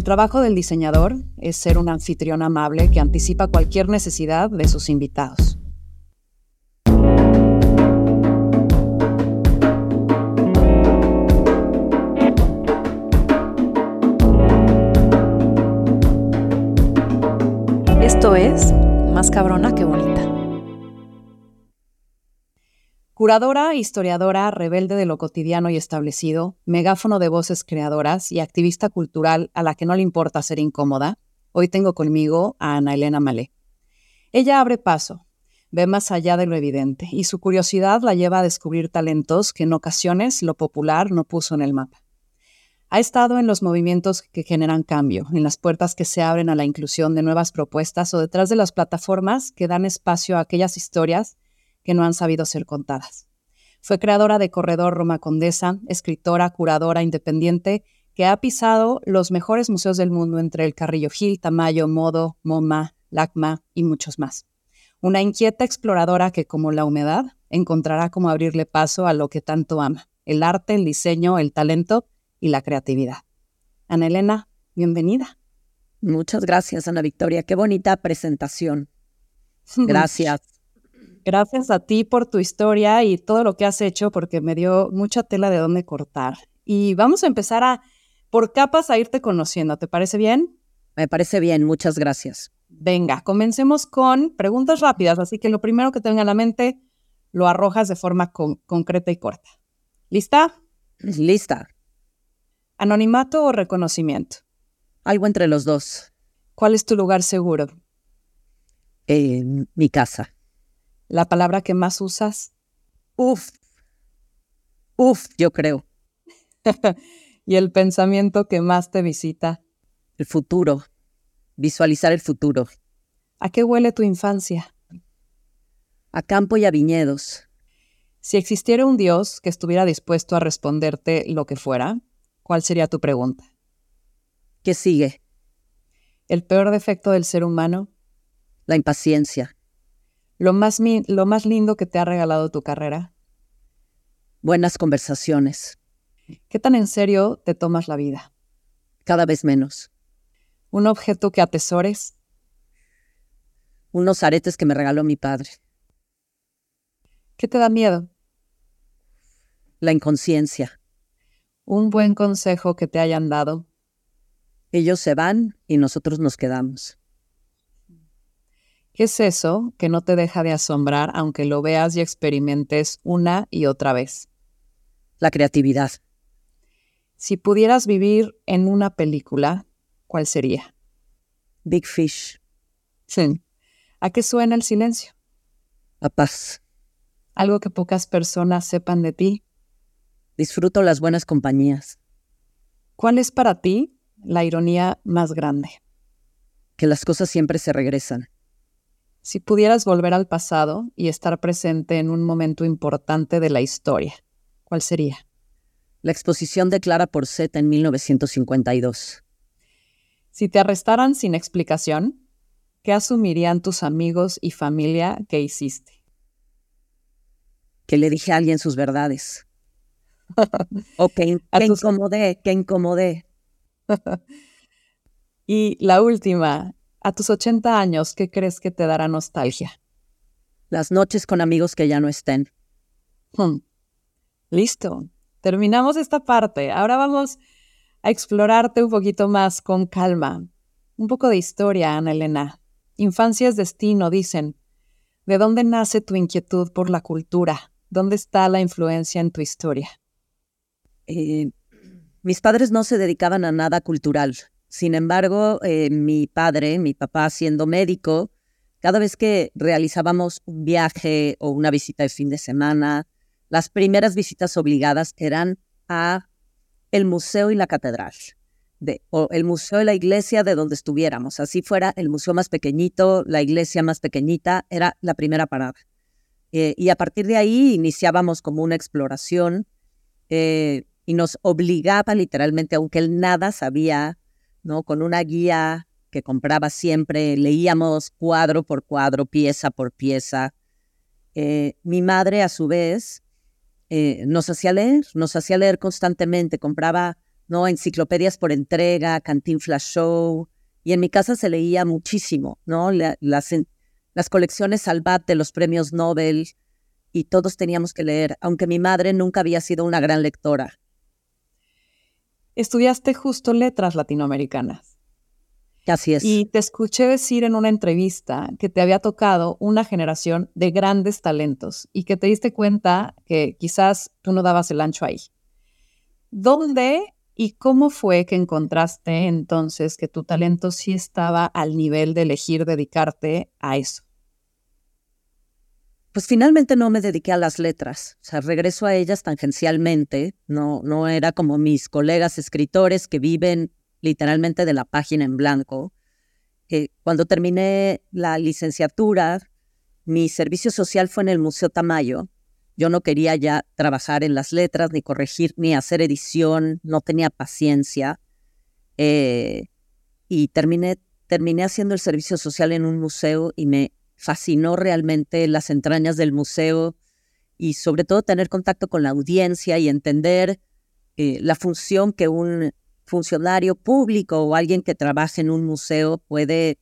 El trabajo del diseñador es ser un anfitrión amable que anticipa cualquier necesidad de sus invitados. Esto es Más cabrona que Curadora, historiadora, rebelde de lo cotidiano y establecido, megáfono de voces creadoras y activista cultural a la que no le importa ser incómoda, hoy tengo conmigo a Ana Elena Malé. Ella abre paso, ve más allá de lo evidente y su curiosidad la lleva a descubrir talentos que en ocasiones lo popular no puso en el mapa. Ha estado en los movimientos que generan cambio, en las puertas que se abren a la inclusión de nuevas propuestas o detrás de las plataformas que dan espacio a aquellas historias que no han sabido ser contadas. Fue creadora de Corredor Roma Condesa, escritora, curadora independiente, que ha pisado los mejores museos del mundo entre el Carrillo Gil, Tamayo, Modo, MoMA, LACMA y muchos más. Una inquieta exploradora que, como la humedad, encontrará cómo abrirle paso a lo que tanto ama, el arte, el diseño, el talento y la creatividad. Ana Elena, bienvenida. Muchas gracias, Ana Victoria. Qué bonita presentación. Gracias. Gracias a ti por tu historia y todo lo que has hecho, porque me dio mucha tela de dónde cortar. Y vamos a empezar a, por capas, a irte conociendo. ¿Te parece bien? Me parece bien, muchas gracias. Venga, comencemos con preguntas rápidas, así que lo primero que tenga en la mente lo arrojas de forma concreta y corta. ¿Lista? Lista. ¿Anonimato o reconocimiento? Algo entre los dos. ¿Cuál es tu lugar seguro? Mi casa. ¿La palabra que más usas? Uf. Uf, yo creo. ¿Y el pensamiento que más te visita? El futuro. Visualizar el futuro. ¿A qué huele tu infancia? A campo y a viñedos. Si existiera un Dios que estuviera dispuesto a responderte lo que fuera, ¿cuál sería tu pregunta? ¿Qué sigue? ¿El peor defecto del ser humano? La impaciencia. Lo más, lo más lindo que te ha regalado tu carrera. Buenas conversaciones. ¿Qué tan en serio te tomas la vida? Cada vez menos. ¿Un objeto que atesores? Unos aretes que me regaló mi padre. ¿Qué te da miedo? La inconsciencia. Un buen consejo que te hayan dado. Ellos se van y nosotros nos quedamos. ¿Qué es eso que no te deja de asombrar aunque lo veas y experimentes una y otra vez? La creatividad. Si pudieras vivir en una película, ¿cuál sería? Big Fish. Sí. ¿A qué suena el silencio? A paz. Algo que pocas personas sepan de ti. Disfruto las buenas compañías. ¿Cuál es para ti la ironía más grande? Que las cosas siempre se regresan. Si pudieras volver al pasado y estar presente en un momento importante de la historia, ¿cuál sería? La exposición de Clara Porceta en 1952. Si te arrestaran sin explicación, ¿qué asumirían tus amigos y familia que hiciste? Que le dije a alguien sus verdades. o que, que incomodé, que incomodé. y la última, a tus 80 años, ¿qué crees que te dará nostalgia? Las noches con amigos que ya no estén. Hmm. Listo. Terminamos esta parte. Ahora vamos a explorarte un poquito más con calma. Un poco de historia, Ana Elena. Infancia es destino, dicen. ¿De dónde nace tu inquietud por la cultura? ¿Dónde está la influencia en tu historia? Eh, mis padres no se dedicaban a nada cultural. Sin embargo, eh, mi padre, mi papá siendo médico, cada vez que realizábamos un viaje o una visita de fin de semana, las primeras visitas obligadas eran a el museo y la catedral, de, o el museo y la iglesia de donde estuviéramos. Así fuera el museo más pequeñito, la iglesia más pequeñita, era la primera parada. Eh, y a partir de ahí iniciábamos como una exploración eh, y nos obligaba literalmente, aunque él nada sabía ¿no? Con una guía que compraba siempre, leíamos cuadro por cuadro, pieza por pieza. Eh, mi madre, a su vez, eh, nos hacía leer, nos hacía leer constantemente, compraba ¿no? Enciclopedias por entrega, Cantinflas Show, y en mi casa se leía muchísimo, ¿no? las, las colecciones Salvat de los premios Nobel, y todos teníamos que leer, aunque mi madre nunca había sido una gran lectora. Estudiaste justo letras latinoamericanas. Así es. Y te escuché decir en una entrevista que te había tocado una generación de grandes talentos y que te diste cuenta que quizás tú no dabas el ancho ahí. ¿Dónde y cómo fue que encontraste entonces que tu talento sí estaba al nivel de elegir dedicarte a eso? Pues finalmente no me dediqué a las letras, o sea, regreso a ellas tangencialmente, no, no era como mis colegas escritores que viven literalmente de la página en blanco. Eh, cuando terminé la licenciatura, mi servicio social fue en el Museo Tamayo. Yo no quería ya trabajar en las letras, ni corregir, ni hacer edición, no tenía paciencia. Eh, y terminé, terminé haciendo el servicio social en un museo y me fascinó realmente las entrañas del museo y sobre todo tener contacto con la audiencia y entender eh, la función que un funcionario público o alguien que trabaje en un museo puede,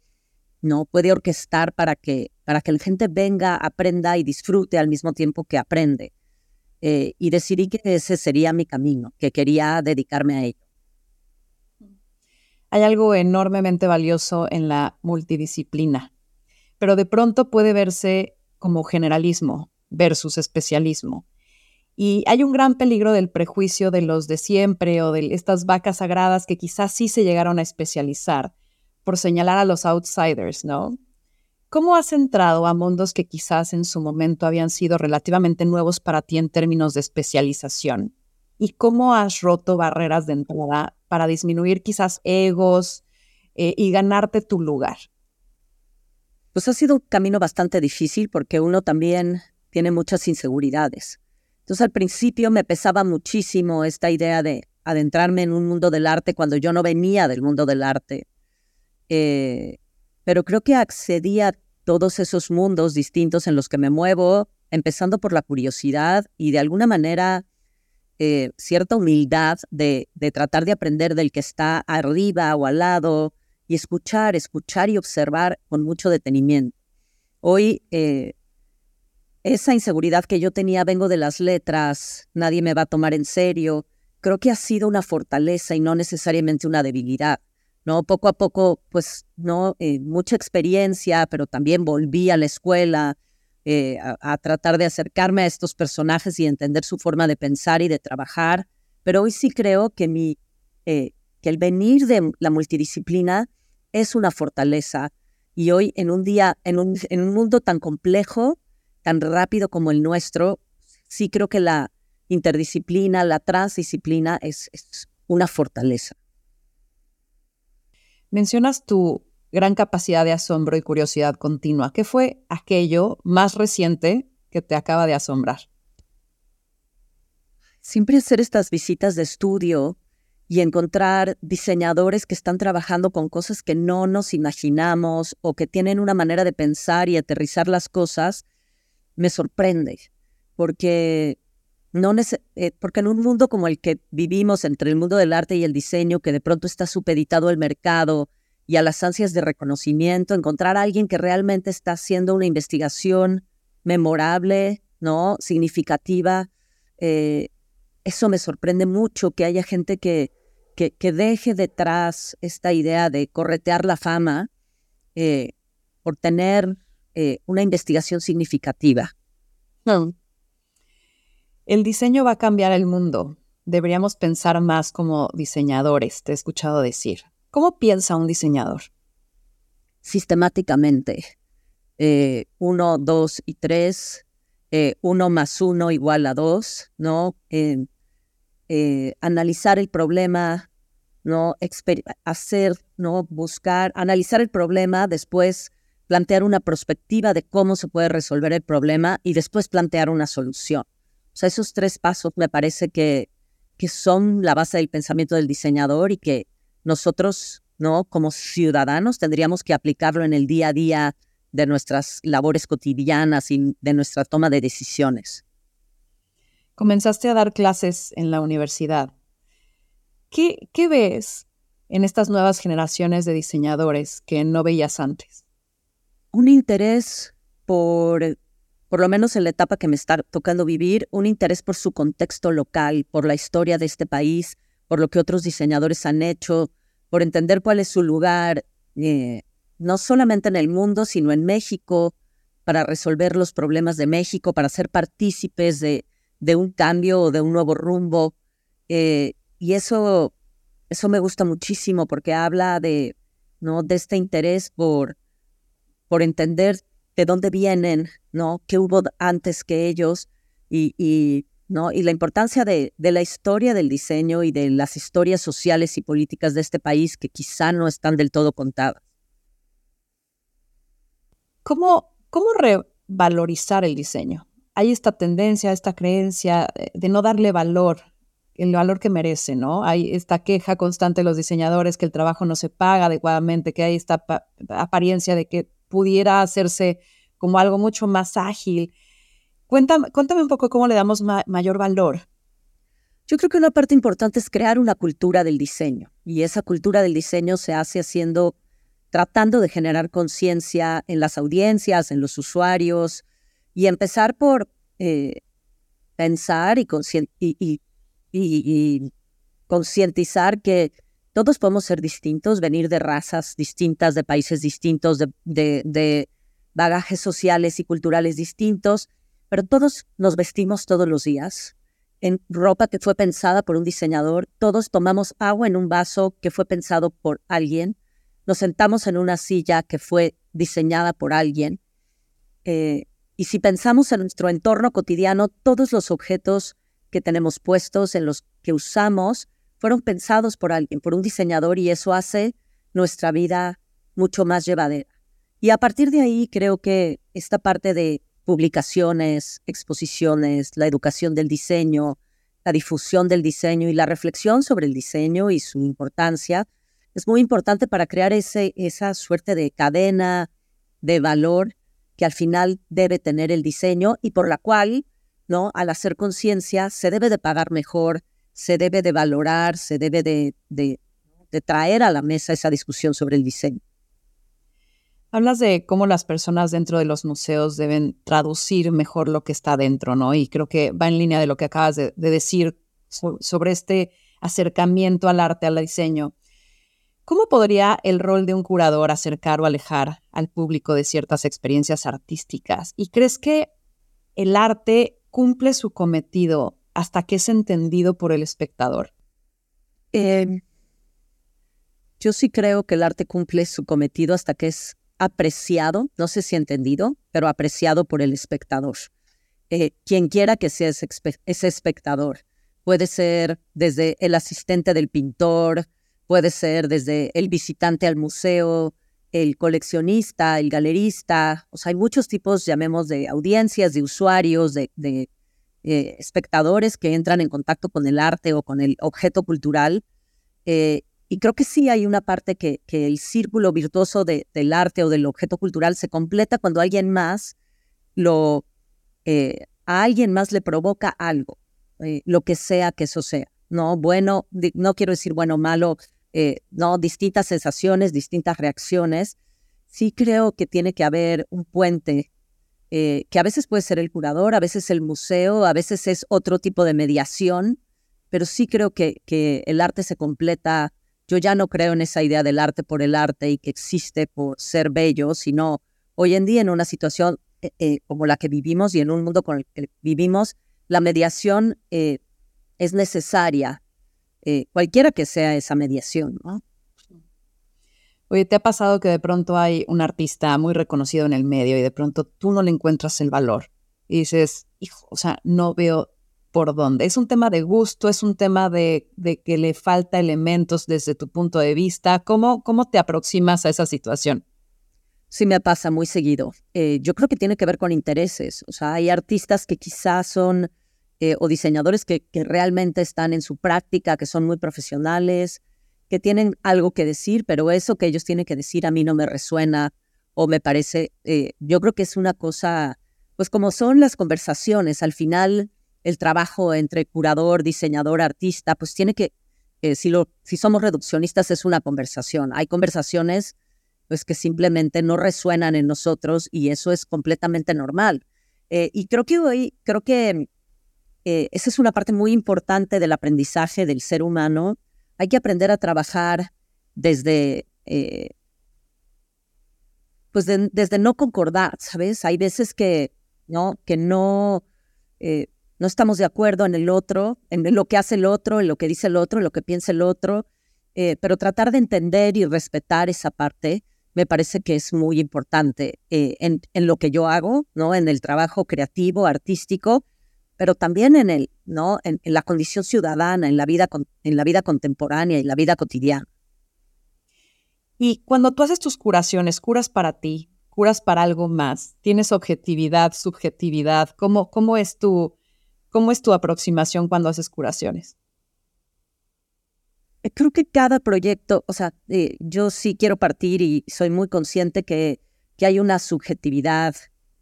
¿no? puede orquestar para que, para que la gente venga, aprenda y disfrute al mismo tiempo que aprende. Eh, y decidí que ese sería mi camino, que quería dedicarme a ello. Hay algo enormemente valioso en la multidisciplina, pero de pronto puede verse como generalismo versus especialismo. Y hay un gran peligro del prejuicio de los de siempre o de estas vacas sagradas que quizás sí se llegaron a especializar por señalar a los outsiders, ¿no? ¿Cómo has entrado a mundos que quizás en su momento habían sido relativamente nuevos para ti en términos de especialización? ¿Y cómo has roto barreras de entrada para disminuir quizás egos eh, y ganarte tu lugar? Pues ha sido un camino bastante difícil porque uno también tiene muchas inseguridades. Entonces al principio me pesaba muchísimo esta idea de adentrarme en un mundo del arte cuando yo no venía del mundo del arte. Eh, pero creo que accedí a todos esos mundos distintos en los que me muevo, empezando por la curiosidad y de alguna manera eh, cierta humildad de, de, tratar de aprender del que está arriba o al lado y escuchar, escuchar y observar con mucho detenimiento. Hoy eh, esa inseguridad que yo tenía, vengo de las letras, nadie me va a tomar en serio, creo que ha sido una fortaleza y no necesariamente una debilidad. ¿no? Poco a poco, pues, no, eh, mucha experiencia, pero también volví a la escuela eh, a, tratar de acercarme a estos personajes y entender su forma de pensar y de trabajar. Pero hoy sí creo que, mi, que el venir de la multidisciplina es una fortaleza. Y hoy, en un día, en un, en un mundo tan complejo, tan rápido como el nuestro, sí creo que la interdisciplina, la transdisciplina es, una fortaleza. Mencionas tu gran capacidad de asombro y curiosidad continua. ¿Qué fue aquello más reciente que te acaba de asombrar? Siempre hacer estas visitas de estudio y encontrar diseñadores que están trabajando con cosas que no nos imaginamos o que tienen una manera de pensar y aterrizar las cosas me sorprende, porque, no eh, porque en un mundo como el que vivimos entre el mundo del arte y el diseño, que de pronto está supeditado al mercado y a las ansias de reconocimiento, encontrar a alguien que realmente está haciendo una investigación memorable, ¿no? significativa, eh, eso me sorprende mucho que haya gente que, que, que, deje detrás esta idea de corretear la fama eh, por tener eh, una investigación significativa. El diseño va a cambiar el mundo. Deberíamos pensar más como diseñadores, te he escuchado decir. ¿Cómo piensa un diseñador? Sistemáticamente. Eh, uno, dos y tres. Eh, uno más uno igual a dos, ¿no? analizar el problema, ¿no? hacer, ¿no? Buscar, analizar el problema, después plantear una perspectiva de cómo se puede resolver el problema y después plantear una solución. O sea, esos tres pasos me parece que, que son la base del pensamiento del diseñador y que nosotros, ¿no? Como ciudadanos tendríamos que aplicarlo en el día a día de nuestras labores cotidianas y de nuestra toma de decisiones. Comenzaste a dar clases en la universidad. ¿Qué, ¿Qué ves en estas nuevas generaciones de diseñadores que no veías antes? Un interés por, por lo menos en la etapa que me está tocando vivir, un interés por su contexto local, por la historia de este país, por lo que otros diseñadores han hecho, por entender cuál es su lugar, eh, no solamente en el mundo, sino en México, para resolver los problemas de México, para ser partícipes de, de un cambio o de un nuevo rumbo. Eh, y eso, eso me gusta muchísimo porque habla de, ¿no? de este interés por, por entender de dónde vienen, ¿no? qué hubo antes que ellos y, ¿no? y la importancia de, de la historia del diseño y de las historias sociales y políticas de este país que quizá no están del todo contadas. ¿Cómo, cómo revalorizar el diseño? Hay esta tendencia, esta creencia de no darle valor el valor que merece, ¿no? Hay esta queja constante de los diseñadores que el trabajo no se paga adecuadamente, que hay esta apariencia de que pudiera hacerse como algo mucho más ágil. Cuéntame, cuéntame un poco cómo le damos mayor valor. Yo creo que una parte importante es crear una cultura del diseño y esa cultura del diseño se hace haciendo, tratando de generar conciencia en las audiencias, en los usuarios y empezar por eh, pensar y, y, y y, concientizar que todos podemos ser distintos, venir de razas distintas, de países distintos, de, de, bagajes sociales y culturales distintos, pero todos nos vestimos todos los días. En ropa que fue pensada por un diseñador, todos tomamos agua en un vaso que fue pensado por alguien, nos sentamos en una silla que fue diseñada por alguien, eh, y si pensamos en nuestro entorno cotidiano, todos los objetos que tenemos puestos, en los que usamos, fueron pensados por alguien, por un diseñador, y eso hace nuestra vida mucho más llevadera. Y a partir de ahí creo que esta parte de publicaciones, exposiciones, la educación del diseño, la difusión del diseño y la reflexión sobre el diseño y su importancia es muy importante para crear ese, esa suerte de cadena de valor que al final debe tener el diseño y por la cual ¿no? Al hacer conciencia, se debe de pagar mejor, se debe de valorar, se debe de, traer a la mesa esa discusión sobre el diseño. Hablas de cómo las personas dentro de los museos deben traducir mejor lo que está dentro, ¿no? Y creo que va en línea de lo que acabas de, decir sobre este acercamiento al arte, al diseño. ¿Cómo podría el rol de un curador acercar o alejar al público de ciertas experiencias artísticas? ¿Y crees que el arte cumple su cometido hasta que es entendido por el espectador? Em, yo sí creo que el arte cumple su cometido hasta que es apreciado, no sé si entendido, pero apreciado por el espectador. Eh, quien quiera que sea ese, ese espectador, puede ser desde el asistente del pintor, puede ser desde el visitante al museo, el coleccionista, el galerista, o sea, hay muchos tipos, llamemos, de audiencias, de usuarios, de, eh, espectadores que entran en contacto con el arte o con el objeto cultural. Eh, y creo que sí hay una parte que, el círculo virtuoso del arte o del objeto cultural se completa cuando alguien más lo, eh, a alguien más le provoca algo, lo que sea que eso sea. No, bueno, no quiero decir bueno malo, eh, ¿no? distintas sensaciones, distintas reacciones, sí creo que tiene que haber un puente eh, que a veces puede ser el curador, a veces el museo, a veces es otro tipo de mediación, pero sí creo que, que el arte se completa. Yo ya no creo en esa idea del arte por el arte y que existe por ser bello, sino hoy en día en una situación eh, como la que vivimos y en un mundo con el que vivimos, la mediación es necesaria eh, cualquiera que sea esa mediación, ¿no? Oye, ¿te ha pasado que de pronto hay un artista muy reconocido en el medio y de pronto tú no le encuentras el valor? Y dices, hijo, o sea, no veo por dónde. Es un tema de gusto, es un tema de, que le falta elementos desde tu punto de vista. ¿Cómo, cómo te aproximas a esa situación? Sí, me pasa muy seguido. Eh, yo creo que tiene que ver con intereses. O sea, hay artistas que quizás son eh, o diseñadores que, que, realmente están en su práctica, que son muy profesionales, que tienen algo que decir, pero eso que ellos tienen que decir a mí no me resuena o me parece, eh, yo creo que es una cosa, pues como son las conversaciones, al final el trabajo entre curador, diseñador, artista, pues tiene que, eh, si, lo, si somos reduccionistas es una conversación. Hay conversaciones pues, que simplemente no resuenan en nosotros y eso es completamente normal. Eh, y creo que hoy, creo que eh, esa es una parte muy importante del aprendizaje del ser humano. Hay que aprender a trabajar desde, pues desde no concordar, ¿sabes? Hay veces que no, que no, no estamos de acuerdo en el otro, en lo que hace el otro, en lo que dice el otro, en lo que piensa el otro, eh, pero tratar de entender y respetar esa parte me parece que es muy importante eh, en, lo que yo hago, ¿no? En el trabajo creativo, artístico, pero también en, el, ¿no? en, la condición ciudadana, en la, vida, en la vida contemporánea y la vida cotidiana. Y cuando tú haces tus curaciones, curas para ti, curas para algo más, tienes objetividad, subjetividad, ¿cómo, cómo es tu, ¿Cómo es tu aproximación cuando haces curaciones? Eh, creo que cada proyecto, o sea, eh, yo sí quiero partir y soy muy consciente que, que hay una subjetividad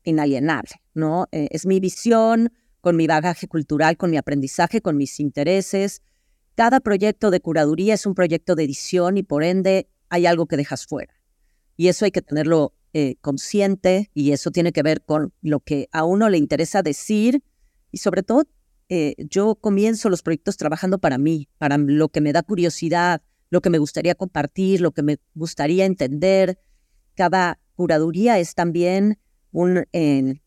inalienable, ¿no? Eh, es mi visión con mi bagaje cultural, con mi aprendizaje, con mis intereses. Cada proyecto de curaduría es un proyecto de edición y por ende hay algo que dejas fuera. Y eso hay que tenerlo consciente y eso tiene que ver con lo que a uno le interesa decir y sobre todo, eh, yo comienzo los proyectos trabajando para mí, para lo que me da curiosidad, lo que me gustaría compartir, lo que me gustaría entender. Cada curaduría es también un, eh,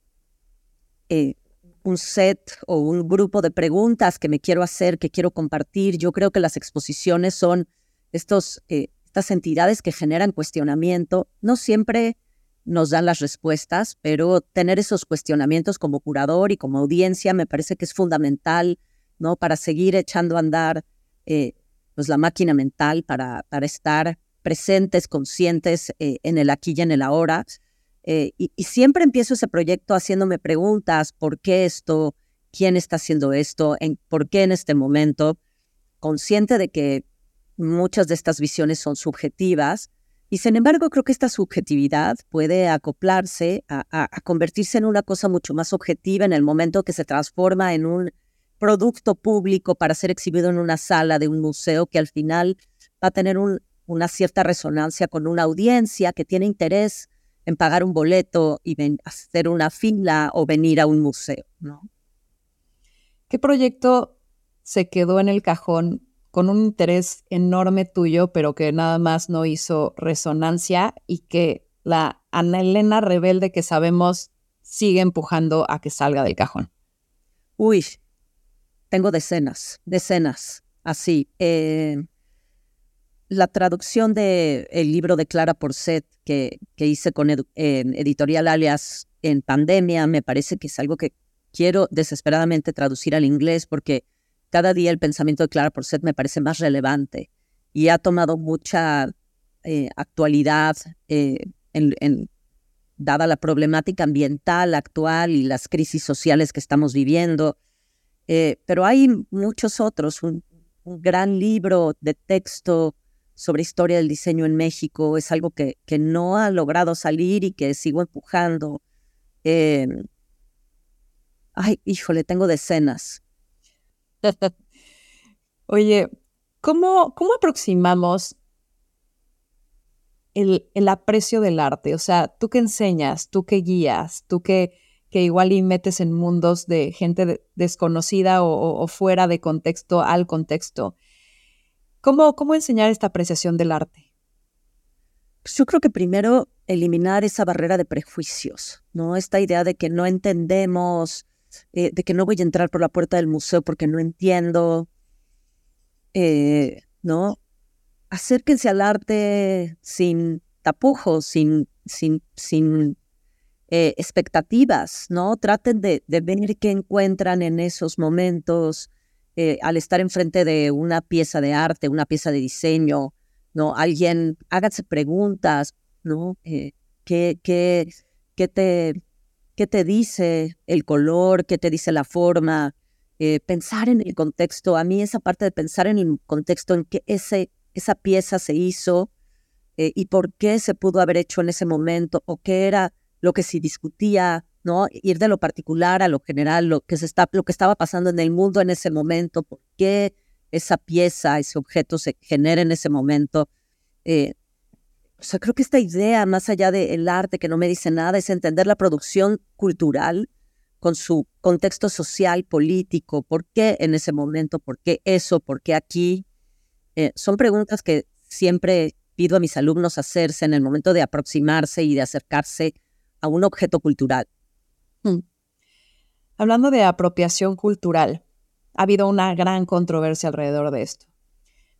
un set o un grupo de preguntas que me quiero hacer, que quiero compartir. Yo creo que las exposiciones son estos, eh, estas entidades que generan cuestionamiento, no siempre nos dan las respuestas, pero tener esos cuestionamientos como curador y como audiencia me parece que es fundamental, ¿no? Para seguir echando a andar eh, pues la máquina mental, para, para estar presentes, conscientes eh, en el aquí y en el ahora. Eh, y, siempre empiezo ese proyecto haciéndome preguntas, ¿por qué esto? ¿Quién está haciendo esto? En, ¿Por qué en este momento? Consciente de que muchas de estas visiones son subjetivas, y sin embargo, creo que esta subjetividad puede acoplarse a, convertirse en una cosa mucho más objetiva en el momento que se transforma en un producto público para ser exhibido en una sala de un museo que al final va a tener una cierta resonancia con una audiencia que tiene interés en pagar un boleto y hacer una fila o venir a un museo. ¿no? ¿Qué proyecto se quedó en el cajón con un interés enorme tuyo, pero que nada más no hizo resonancia y que la Ana Elena rebelde que sabemos sigue empujando a que salga del cajón? Uy, tengo decenas, decenas, así. Eh, la traducción del el libro de Clara Porcet que, que hice con Editorial Alias en pandemia me parece que es algo que quiero desesperadamente traducir al inglés porque cada día el pensamiento de Clara Porcet me parece más relevante y ha tomado mucha eh, actualidad eh, en, dada la problemática ambiental actual y las crisis sociales que estamos viviendo. Eh, pero hay muchos otros, un, gran libro de texto sobre historia del diseño en México, es algo que, que no ha logrado salir y que sigo empujando. ay, híjole, tengo decenas. Oye, ¿cómo, cómo aproximamos el, el, aprecio del arte? O sea, tú que enseñas, tú que guías, tú que, que igual y metes en mundos de gente desconocida o, fuera de contexto al contexto. ¿Cómo, ¿Cómo enseñar esta apreciación del arte? Pues yo creo que primero eliminar esa barrera de prejuicios, ¿no? Esta idea de que no entendemos eh, de que no voy a entrar por la puerta del museo porque no entiendo, eh, ¿no? Acérquense al arte sin tapujos, sin, sin, sin eh, expectativas, ¿no? Traten de, de, ver qué encuentran en esos momentos al estar enfrente de una pieza de arte, una pieza de diseño, ¿no? Alguien, háganse preguntas, ¿no? ¿qué, qué, qué, te, qué te dice el color, qué te dice la forma, eh, pensar en el contexto. A mí esa parte de pensar en el contexto en que ese, esa pieza se hizo eh, y por qué se pudo haber hecho en ese momento o qué era lo que se discutía, ¿no? Ir de lo particular a lo general, lo que, se está, lo que estaba pasando en el mundo en ese momento, por qué esa pieza, ese objeto se genera en ese momento. Eh, o sea, creo que esta idea, más allá del arte que no me dice nada, es entender la producción cultural con su contexto social, político, por qué en ese momento, por qué eso, por qué aquí. Eh, son preguntas que siempre pido a mis alumnos hacerse en el momento de aproximarse y de acercarse a un objeto cultural. Hmm. Hablando de apropiación cultural, ha habido una gran controversia alrededor de esto.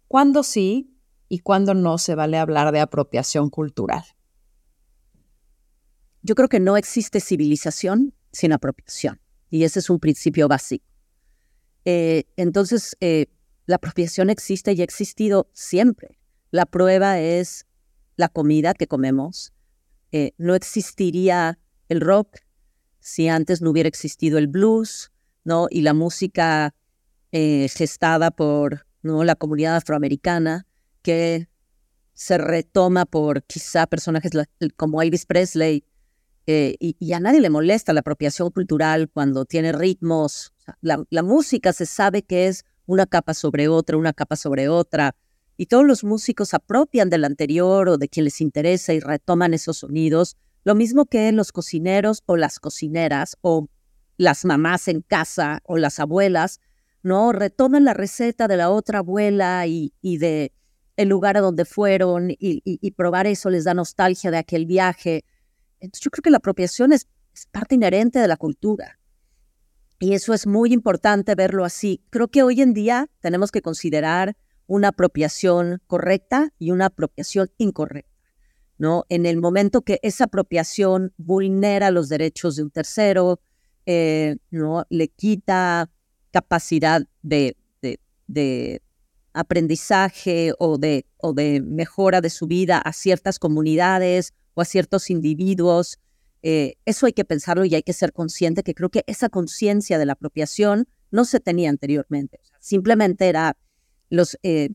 ¿Cuándo sí y cuándo no se vale hablar de apropiación cultural? Yo creo que no existe civilización sin apropiación y ese es un principio básico. Eh, entonces, eh, la apropiación existe y ha existido siempre. La prueba es la comida que comemos. Eh, no existiría el rock si antes no hubiera existido el blues, ¿no? Y la música eh, gestada por ¿no? la comunidad afroamericana, que se retoma por quizá personajes como Elvis Presley, eh, y, a nadie le molesta la apropiación cultural cuando tiene ritmos. la, la, música se sabe que es una capa sobre otra, una capa sobre otra, y todos los músicos apropian del anterior o de quien les interesa y retoman esos sonidos, lo mismo que los cocineros o las cocineras o las mamás en casa o las abuelas ¿no? Retoman la receta de la otra abuela y, de el lugar a donde fueron y, probar eso les da nostalgia de aquel viaje. Entonces yo creo que la apropiación es, parte inherente de la cultura. Y eso es muy importante verlo así. Creo que hoy en día tenemos que considerar una apropiación correcta y una apropiación incorrecta. ¿No? En el momento que esa apropiación vulnera los derechos de un tercero, eh, ¿no? le quita capacidad de, de, aprendizaje o de, o de mejora de su vida a ciertas comunidades o a ciertos individuos. Eh, eso hay que pensarlo y hay que ser consciente que creo que esa conciencia de la apropiación no se tenía anteriormente. simplemente era los eh,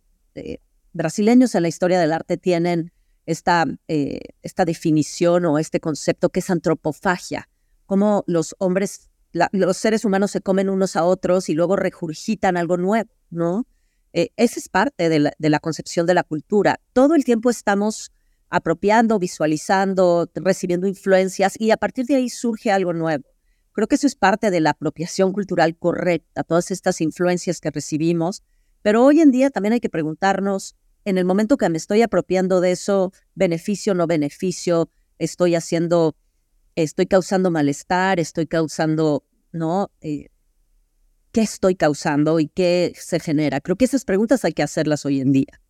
brasileños en la historia del arte tienen esta, esta definición o este concepto que es antropofagia, como los hombres los seres humanos se comen unos a otros y luego regurgitan algo nuevo, ¿no? Eh, esa es parte de la, concepción de la cultura. Todo el tiempo estamos apropiando, visualizando, recibiendo influencias y a partir de ahí surge algo nuevo. Creo que eso es parte de la apropiación cultural correcta, todas estas influencias que recibimos. Pero hoy en día también hay que preguntarnos, en el momento que me estoy apropiando de eso, beneficio, no beneficio, estoy haciendo estoy causando malestar, estoy causando, ¿no? Eh, ¿Qué estoy causando y qué se genera? Creo que esas preguntas hay que hacerlas hoy en día.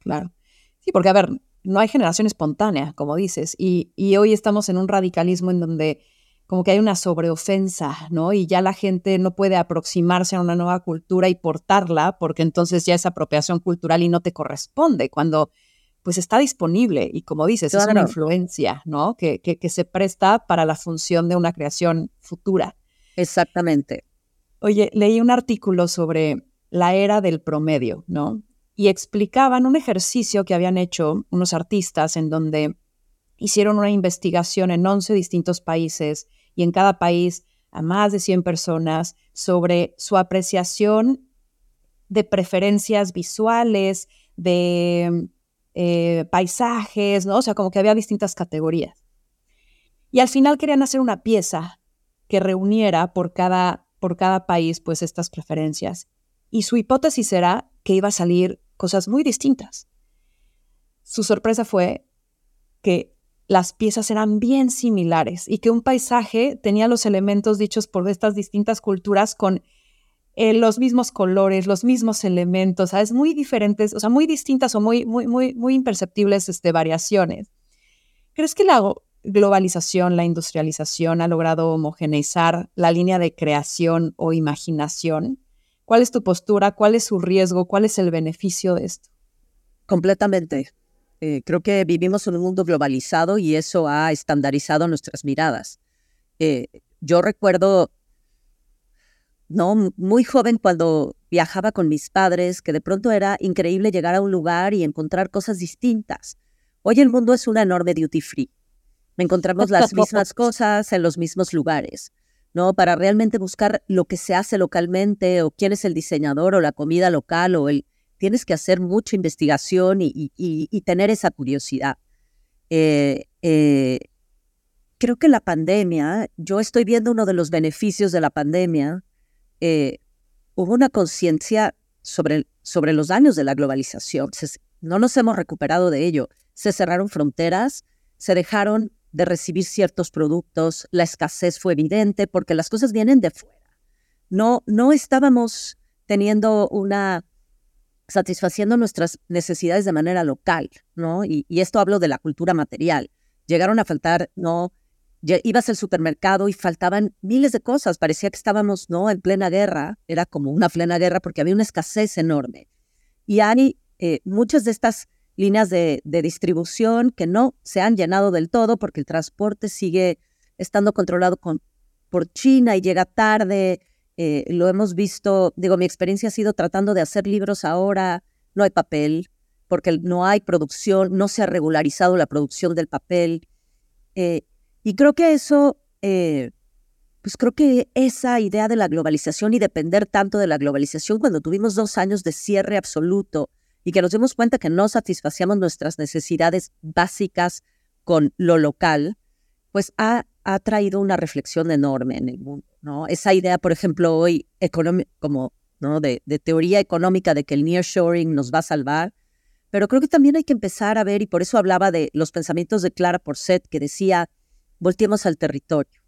Claro. Sí, porque a ver, no hay generación espontánea, como dices, y, y hoy estamos en un radicalismo en donde como que hay una sobreofensa, ¿no? Y ya la gente no puede aproximarse a una nueva cultura y portarla, porque entonces ya es apropiación cultural y no te corresponde, cuando pues está disponible y como dices, es una influencia, ¿no? Que, que, se presta para la función de una creación futura. Exactamente. Oye, leí un artículo sobre la era del promedio, ¿no? Y explicaban un ejercicio que habían hecho unos artistas en donde hicieron una investigación en 11 distintos países y en cada país a más de 100 personas sobre su apreciación de preferencias visuales, de eh, paisajes, ¿no? O sea, como que había distintas categorías. Y al final querían hacer una pieza que reuniera por cada, por cada país, pues, estas preferencias. Y su hipótesis era que iba a salir cosas muy distintas. Su sorpresa fue que las piezas eran bien similares y que un paisaje tenía los elementos dichos por estas distintas culturas con eh, los mismos colores, los mismos elementos, ¿sabes? Muy diferentes, o sea, muy distintas o muy, muy, muy, muy imperceptibles este, variaciones. ¿Crees que la globalización, la industrialización ha logrado homogeneizar la línea de creación o imaginación? ¿Cuál es tu postura? ¿Cuál es su riesgo? ¿Cuál es el beneficio de esto? Completamente. Eh, creo que vivimos en un mundo globalizado y eso ha estandarizado nuestras miradas. Eh, yo recuerdo ¿no? Muy joven cuando viajaba con mis padres, que de pronto era increíble llegar a un lugar y encontrar cosas distintas. Hoy el mundo es una enorme duty free. Encontramos las mismas cosas en los mismos lugares. ¿no? Para realmente buscar lo que se hace localmente o quién es el diseñador o la comida local o el... Tienes que hacer mucha investigación y, tener esa curiosidad. Eh, eh, creo que la pandemia, yo estoy viendo uno de los beneficios de la pandemia, eh, hubo una conciencia sobre, sobre los daños de la globalización. no nos hemos recuperado de ello. Se cerraron fronteras, se dejaron de recibir ciertos productos, la escasez fue evidente porque las cosas vienen de fuera. No, no estábamos teniendo una satisfaciendo nuestras necesidades de manera local, ¿no? Y, esto hablo de la cultura material. Llegaron a faltar, ¿no? Ibas al supermercado y faltaban miles de cosas. Parecía que estábamos, ¿no? En plena guerra. Era como una plena guerra porque había una escasez enorme. Y hay eh, muchas de estas líneas de, distribución que no se han llenado del todo porque el transporte sigue estando controlado por China y llega tarde. Eh, lo hemos visto, digo, mi experiencia ha sido tratando de hacer libros ahora, no hay papel, porque no hay producción, no se ha regularizado la producción del papel. Eh, y creo que eso, eh, pues creo que esa idea de la globalización y depender tanto de la globalización cuando tuvimos dos años de cierre absoluto, y que nos dimos cuenta que no satisfacíamos nuestras necesidades básicas con lo local, pues ha, ha traído una reflexión enorme en el mundo. ¿no? Esa idea, por ejemplo, hoy como ¿no? de, de, teoría económica de que el nearshoring nos va a salvar, pero creo que también hay que empezar a ver, y por eso hablaba de los pensamientos de Clara Porset, que decía, volteemos al territorio.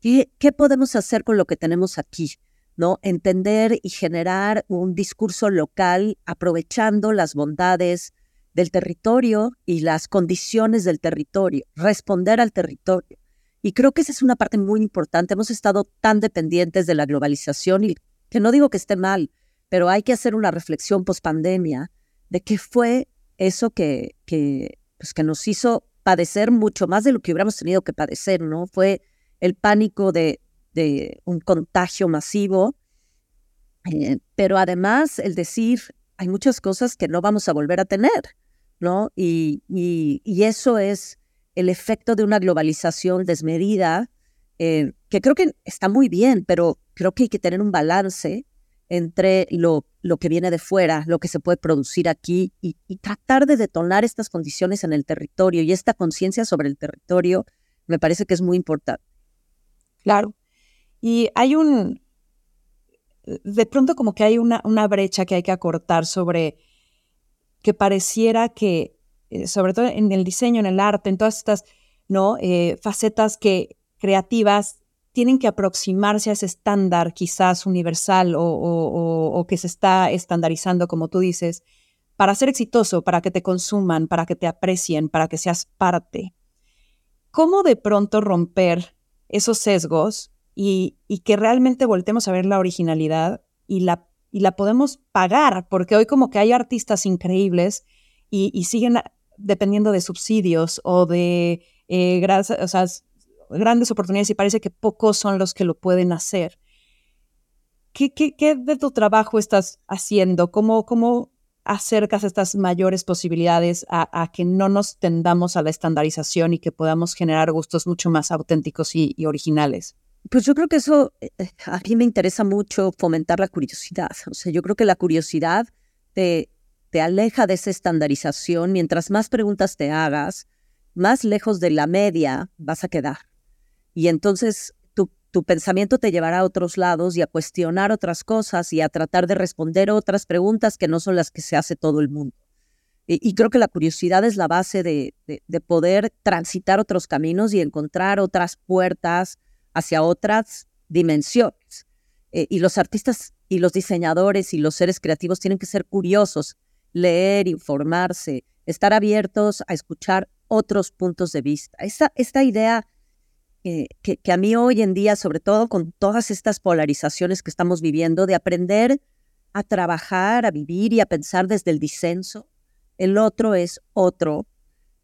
¿Qué, ¿Qué podemos hacer con lo que tenemos aquí? ¿no? Entender y generar un discurso local aprovechando las bondades del territorio y las condiciones del territorio, responder al territorio. Y creo que esa es una parte muy importante. Hemos estado tan dependientes de la globalización y que no digo que esté mal, pero hay que hacer una reflexión post pandemia de qué fue eso que, que, pues que nos hizo padecer mucho más de lo que hubiéramos tenido que padecer, ¿no? Fue el pánico de, de un contagio masivo, eh, pero además el decir, hay muchas cosas que no vamos a volver a tener, ¿no? Y, y, eso es el efecto de una globalización desmedida, eh, que creo que está muy bien, pero creo que hay que tener un balance entre lo, lo que viene de fuera, lo que se puede producir aquí y, y tratar de detonar estas condiciones en el territorio y esta conciencia sobre el territorio me parece que es muy importante. Claro. Y hay un, de pronto como que hay una, una brecha que hay que acortar sobre que pareciera que, eh, sobre todo en el diseño, en el arte, en todas estas ¿no? Eh, facetas que creativas tienen que aproximarse a ese estándar quizás universal o, o, que se está estandarizando, como tú dices, para ser exitoso, para que te consuman, para que te aprecien, para que seas parte. ¿Cómo de pronto romper esos sesgos y, que realmente voltemos a ver la originalidad y la, y la podemos pagar, porque hoy como que hay artistas increíbles y, siguen dependiendo de subsidios o de eh, grandes oportunidades y parece que pocos son los que lo pueden hacer. ¿Qué, qué, de tu trabajo estás haciendo? ¿Cómo, cómo acercas estas mayores posibilidades a, que no nos tendamos a la estandarización y que podamos generar gustos mucho más auténticos y originales? Pues yo creo que eso, eh, eh, a mí me interesa mucho fomentar la curiosidad. O sea, yo creo que la curiosidad te, te aleja de esa estandarización. Mientras más preguntas te hagas, más lejos de la media vas a quedar. Y entonces tu, pensamiento te llevará a otros lados y a cuestionar otras cosas y a tratar de responder otras preguntas que no son las que se hace todo el mundo. Y, creo que la curiosidad es la base de poder transitar otros caminos y encontrar otras puertas hacia otras dimensiones. Eh, y los artistas y los diseñadores y los seres creativos tienen que ser curiosos, leer, informarse, estar abiertos a escuchar otros puntos de vista. Esta, esta idea eh, que, que, a mí hoy en día, sobre todo con todas estas polarizaciones que estamos viviendo, de aprender a trabajar, a vivir y a pensar desde el disenso, el otro es otro,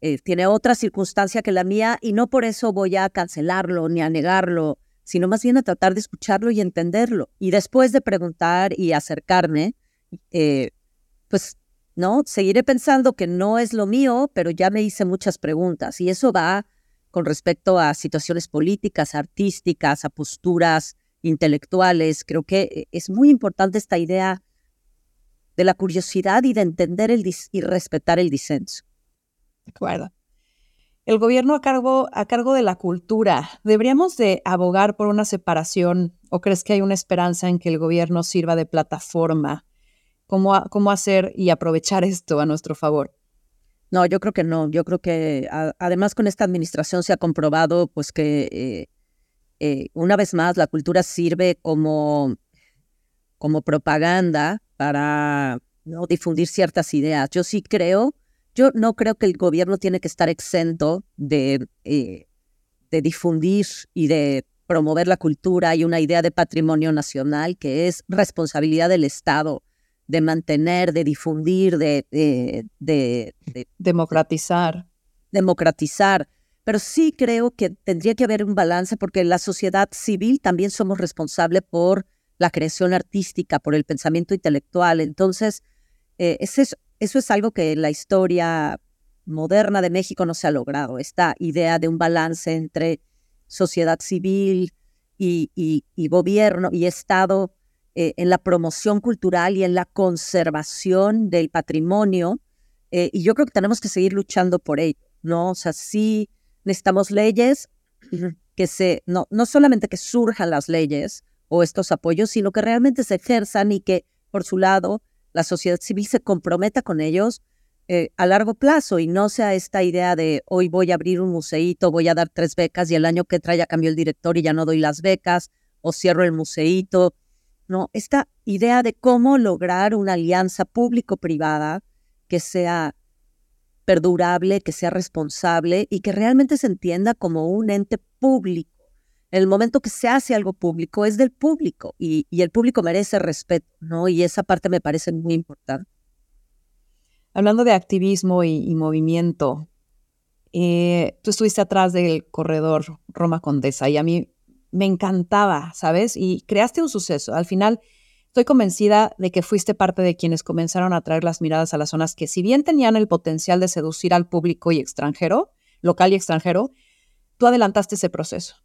eh, tiene otra circunstancia que la mía y no por eso voy a cancelarlo ni a negarlo, sino más bien a tratar de escucharlo y entenderlo. Y después de preguntar y acercarme, eh, pues, ¿no? Seguiré pensando que no es lo mío, pero ya me hice muchas preguntas y eso va con respecto a situaciones políticas, artísticas, a posturas intelectuales. Creo que eh, es muy importante esta idea de la curiosidad y de entender el y respetar el disenso. De acuerdo. El gobierno a cargo, a cargo de la cultura, ¿deberíamos de abogar por una separación o crees que hay una esperanza en que el gobierno sirva de plataforma? ¿Cómo, cómo hacer y aprovechar esto a nuestro favor? No, yo creo que no. Yo creo que además con esta administración se ha comprobado pues que eh, eh, una vez más la cultura sirve como, como propaganda para ¿no? difundir ciertas ideas. Yo sí creo, yo no creo que el gobierno tiene que estar exento de, eh, de difundir y de promover la cultura y una idea de patrimonio nacional que es responsabilidad del Estado de mantener, de difundir, de, de, democratizar. Democratizar. Pero sí creo que tendría que haber un balance porque la sociedad civil también somos responsables por la creación artística, por el pensamiento intelectual. Entonces, eh, eso, es, eso es algo que en la historia moderna de México no se ha logrado, esta idea de un balance entre sociedad civil y, y gobierno y Estado eh, en la promoción cultural y en la conservación del patrimonio. Eh, y yo creo que tenemos que seguir luchando por ello, ¿no? O sea, sí necesitamos leyes que se, no, no solamente que surjan las leyes o estos apoyos, sino que realmente se ejerzan y que, por su lado, la sociedad civil se comprometa con ellos eh, a largo plazo y no sea esta idea de hoy voy a abrir un museíto, voy a dar tres becas y el año que trae ya cambió el director y ya no doy las becas o cierro el museíto ¿no? Esta idea de cómo lograr una alianza público-privada que sea perdurable, que sea responsable y que realmente se entienda como un ente público. En el momento que se hace algo público es del público y, el público merece respeto, ¿no? Y esa parte me parece muy importante. Hablando de activismo y, movimiento, eh, tú estuviste atrás del corredor Roma Condesa y a mí me encantaba, ¿sabes? Y creaste un suceso. Al final, estoy convencida de que fuiste parte de quienes comenzaron a traer las miradas a las zonas que, si bien tenían el potencial de seducir al público y extranjero, local y extranjero, tú adelantaste ese proceso.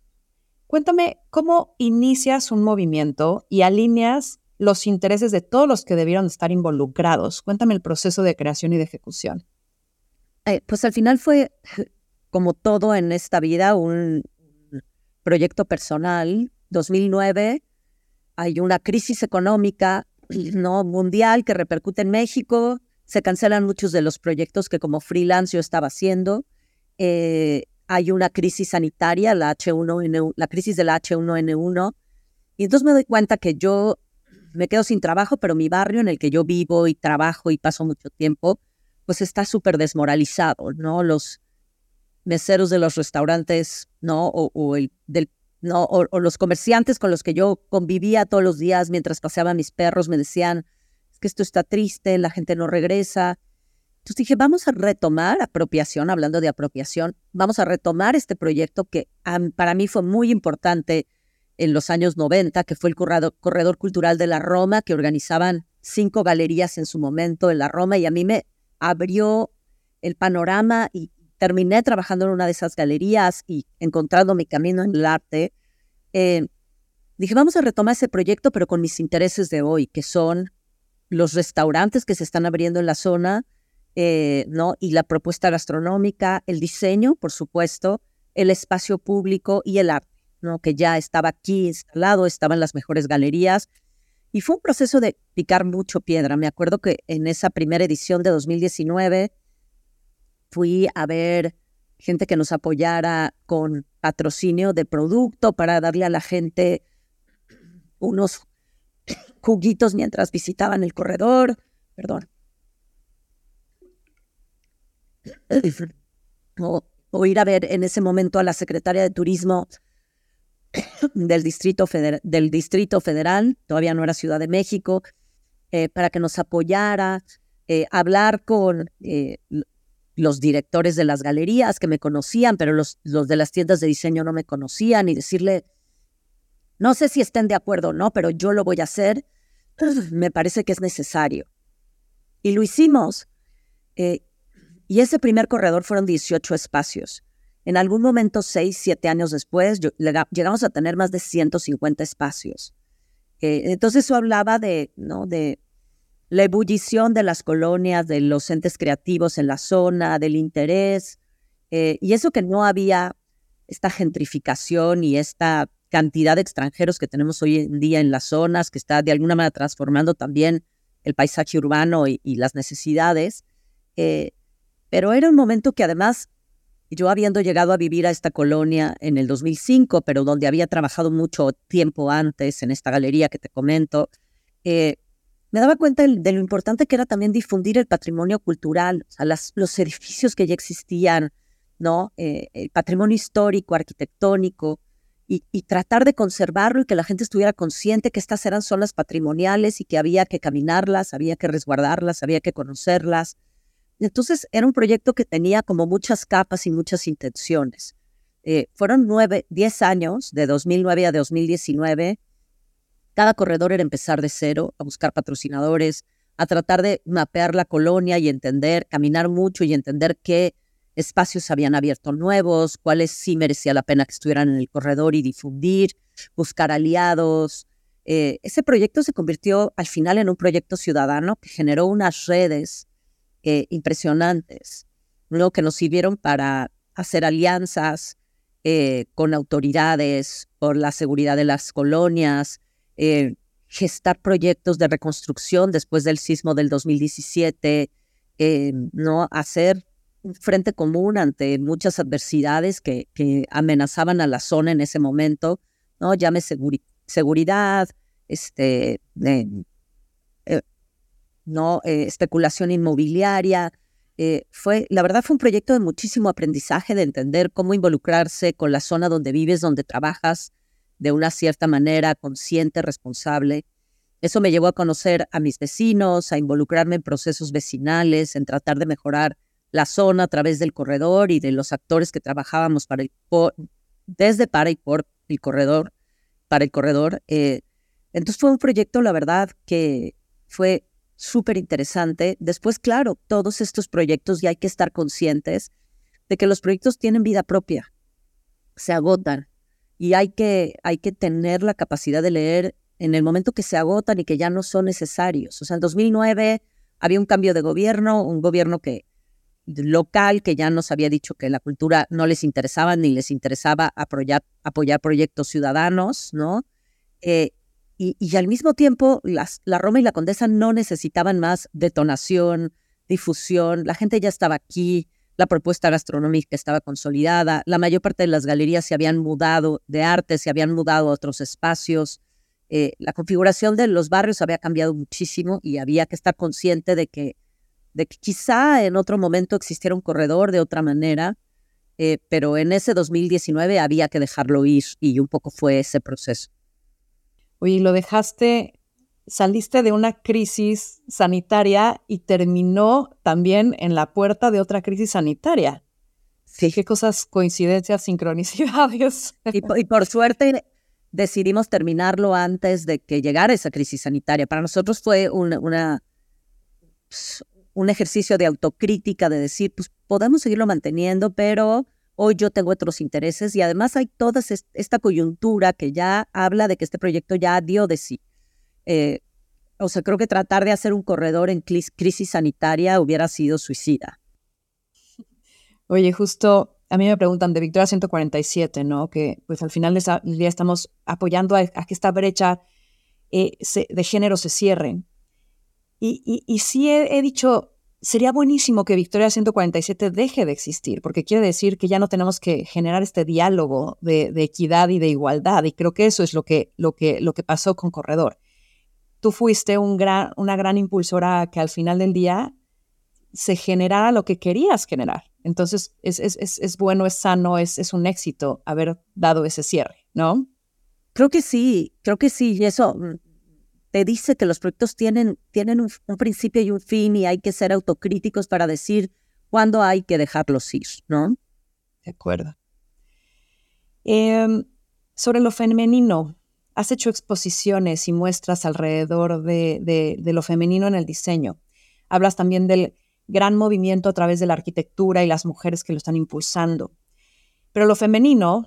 Cuéntame cómo inicias un movimiento y alineas los intereses de todos los que debieron estar involucrados. Cuéntame el proceso de creación y de ejecución. Eh, pues al final fue, como todo en esta vida, un, proyecto personal, 2009, hay una crisis económica no mundial que repercute en México, se cancelan muchos de los proyectos que como freelance yo estaba haciendo. Eh, hay una crisis sanitaria, la, H1N1, la crisis del H1N1. Y entonces me doy cuenta que yo me quedo sin trabajo, pero mi barrio en el que yo vivo y trabajo y paso mucho tiempo, pues está súper desmoralizado, ¿no? Los, meseros de los restaurantes, ¿no? O, el, del, ¿no? O, los comerciantes con los que yo convivía todos los días mientras paseaba mis perros me decían, que esto está triste, la gente no regresa. Entonces dije, vamos a retomar apropiación, hablando de apropiación, vamos a retomar este proyecto que para mí fue muy importante en los años 90, que fue el corredor cultural de la Roma, que organizaban cinco galerías en su momento en la Roma y a mí me abrió el panorama y, terminé trabajando en una de esas galerías y encontrando mi camino en el arte, eh, dije, vamos a retomar ese proyecto, pero con mis intereses de hoy, que son los restaurantes que se están abriendo en la zona, eh, ¿no? Y la propuesta gastronómica, el diseño, por supuesto, el espacio público y el arte, ¿no? Que ya estaba aquí instalado, estaban las mejores galerías. Y fue un proceso de picar mucho piedra. Me acuerdo que en esa primera edición de 2019 fui a ver gente que nos apoyara con patrocinio de producto para darle a la gente unos juguitos mientras visitaban el corredor. Perdón. O, ir a ver en ese momento a la secretaria de Turismo del Distrito, Federal, del Distrito Federal, todavía no era Ciudad de México, eh, para que nos apoyara, eh, hablar con eh, los directores de las galerías que me conocían, pero los, los de las tiendas de diseño no me conocían y decirle, no sé si estén de acuerdo o no, pero yo lo voy a hacer, me parece que es necesario. Y lo hicimos. Eh, y ese primer corredor fueron 18 espacios. En algún momento, seis, siete años después, llegamos a tener más de 150 espacios. Eh, entonces eso hablaba de, ¿no? de la ebullición de las colonias, de los entes creativos en la zona, del interés, eh, y eso que no había esta gentrificación y esta cantidad de extranjeros que tenemos hoy en día en las zonas, que está de alguna manera transformando también el paisaje urbano y, las necesidades. Eh, pero era un momento que además, yo habiendo llegado a vivir a esta colonia en el 2005, pero donde había trabajado mucho tiempo antes en esta galería que te comento, eh, me daba cuenta de, lo importante que era también difundir el patrimonio cultural, los edificios que ya existían, ¿no? Eh, el patrimonio histórico, arquitectónico, y, tratar de conservarlo y que la gente estuviera consciente que estas eran zonas patrimoniales y que había que caminarlas, había que resguardarlas, había que conocerlas. Entonces era un proyecto que tenía como muchas capas y muchas intenciones. Eh, fueron nueve, diez años, de 2009 a 2019. Cada corredor era empezar de cero, a buscar patrocinadores, a tratar de mapear la colonia y entender, caminar mucho y entender qué espacios habían abierto nuevos, cuáles sí merecía la pena que estuvieran en el corredor y difundir, buscar aliados. Eh, ese proyecto se convirtió al final en un proyecto ciudadano que generó unas redes eh, impresionantes, ¿no? que nos sirvieron para hacer alianzas eh, con autoridades por la seguridad de las colonias, gestar proyectos de reconstrucción después del sismo del 2017, ¿no? hacer un frente común ante muchas adversidades que, amenazaban a la zona en ese momento, ¿no? Llame seguridad, este, eh, no, eh, especulación inmobiliaria. Eh, fue, la verdad fue un proyecto de muchísimo aprendizaje, de entender cómo involucrarse con la zona donde vives, donde trabajas, de una cierta manera consciente, responsable. Eso me llevó a conocer a mis vecinos, a involucrarme en procesos vecinales, en tratar de mejorar la zona a través del corredor y de los actores que trabajábamos desde para y por el corredor, para el corredor. Eh, entonces fue un proyecto, la verdad, que fue súper interesante. Después, claro, todos estos proyectos ya hay que estar conscientes de que los proyectos tienen vida propia, se agotan y hay que, hay que tener la capacidad de leer en el momento que se agotan y que ya no son necesarios. O sea, en 2009 había un cambio de gobierno, un gobierno que local que ya nos había dicho que la cultura no les interesaba ni les interesaba apoyar, proyectos ciudadanos, ¿no? Eh, y, al mismo tiempo, la Roma y la Condesa no necesitaban más detonación, difusión, la gente ya estaba aquí, la propuesta gastronómica estaba consolidada, la mayor parte de las galerías se habían mudado de arte, se habían mudado a otros espacios, eh, la configuración de los barrios había cambiado muchísimo y había que estar consciente de que de que quizá en otro momento existiera un corredor de otra manera, eh, pero en ese 2019 había que dejarlo ir y un poco fue ese proceso. Oye, lo dejaste, saliste de una crisis sanitaria y terminó también en la puerta de otra crisis sanitaria. Sí. Qué cosas, coincidencias, sincronicidades. Y, y por suerte decidimos terminarlo antes de que llegara esa crisis sanitaria. Para nosotros fue una, una, un ejercicio de autocrítica, de decir, pues podemos seguirlo manteniendo, pero hoy yo tengo otros intereses y además hay toda esta coyuntura que ya habla de que este proyecto ya dio de sí. Eh, o sea, creo que tratar de hacer un corredor en crisis sanitaria hubiera sido suicida. Oye, justo a mí me preguntan de Victoria 147, ¿no? Que pues al final del día estamos apoyando a, que esta brecha eh, de género se cierre. Y, y, sí he, dicho, sería buenísimo que Victoria 147 deje de existir, porque quiere decir que ya no tenemos que generar este diálogo de, equidad y de igualdad. Y creo que eso es lo que, lo que, lo que pasó con Corredor. Tú fuiste un gran, una gran impulsora que al final del día se generara lo que querías generar. Entonces, es, es, es bueno, es sano, es, un éxito haber dado ese cierre, ¿no? Creo que sí, creo que sí. Y eso, mm, te dice que los proyectos tienen, tienen un, principio y un fin y hay que ser autocríticos para decir cuándo hay que dejarlos ir, ¿no? De acuerdo. Em, sobre lo femenino, has hecho exposiciones y muestras alrededor de, de, lo femenino en el diseño. Hablas también del gran movimiento a través de la arquitectura y las mujeres que lo están impulsando. Pero lo femenino